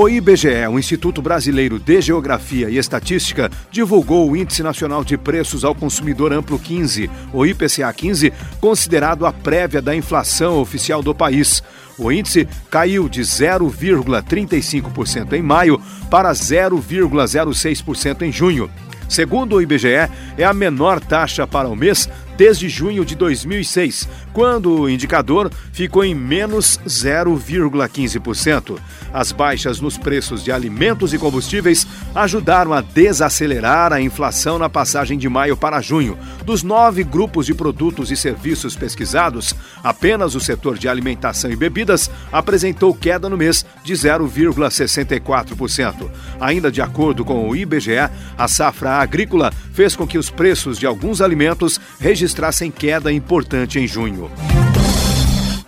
O IBGE, o Instituto Brasileiro de Geografia e Estatística, divulgou o Índice Nacional de Preços ao Consumidor Amplo 15, o IPCA 15, considerado a prévia da inflação oficial do país. O índice caiu de 0,35% em maio para 0,06% em junho. Segundo o IBGE, é a menor taxa para o mês desde junho de 2006, quando o indicador ficou em menos 0,15%. As baixas nos preços de alimentos e combustíveis ajudaram a desacelerar a inflação na passagem de maio para junho. Dos nove grupos de produtos e serviços pesquisados, apenas o setor de alimentação e bebidas apresentou queda no mês de 0,64%. Ainda de acordo com o IBGE, a safra agrícola fez com que os preços de alguns alimentos registrassem registrassem queda importante em junho.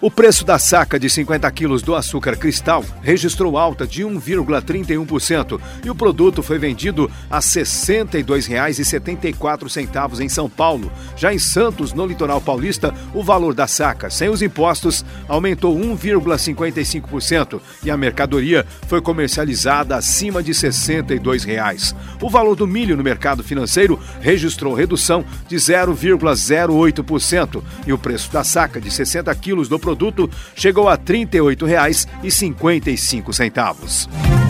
O preço da saca de 50 quilos do açúcar cristal registrou alta de 1,31% e o produto foi vendido a R$ 62,74 em São Paulo. Já em Santos, no litoral paulista, o valor da saca, sem os impostos, aumentou 1,55% e a mercadoria foi comercializada acima de 62 reais. O valor do milho no mercado financeiro registrou redução de 0,08% e o preço da saca de 60 quilos do produto produto chegou a R$ 38,55.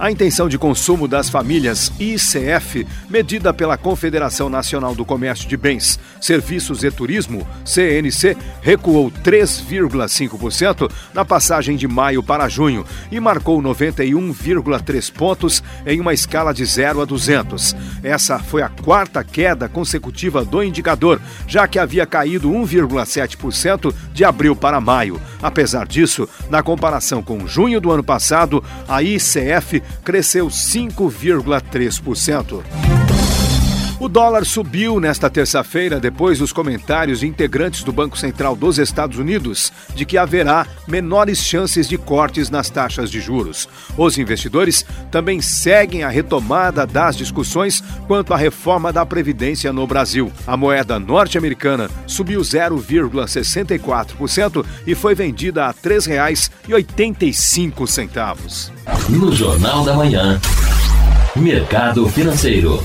A intenção de consumo das famílias ICF, medida pela Confederação Nacional do Comércio de Bens, Serviços e Turismo, CNC, recuou 3,5% na passagem de maio para junho e marcou 91,3 pontos em uma escala de 0 a 200. Essa foi a quarta queda consecutiva do indicador, já que havia caído 1,7% de abril para maio. Apesar disso, na comparação com junho do ano passado, a ICF cresceu 5,3%. O dólar subiu nesta terça-feira depois dos comentários de integrantes do Banco Central dos Estados Unidos de que haverá menores chances de cortes nas taxas de juros. Os investidores também seguem a retomada das discussões quanto à reforma da Previdência no Brasil. A moeda norte-americana subiu 0,64% e foi vendida a R$ 3,85. No Jornal da Manhã, Mercado Financeiro.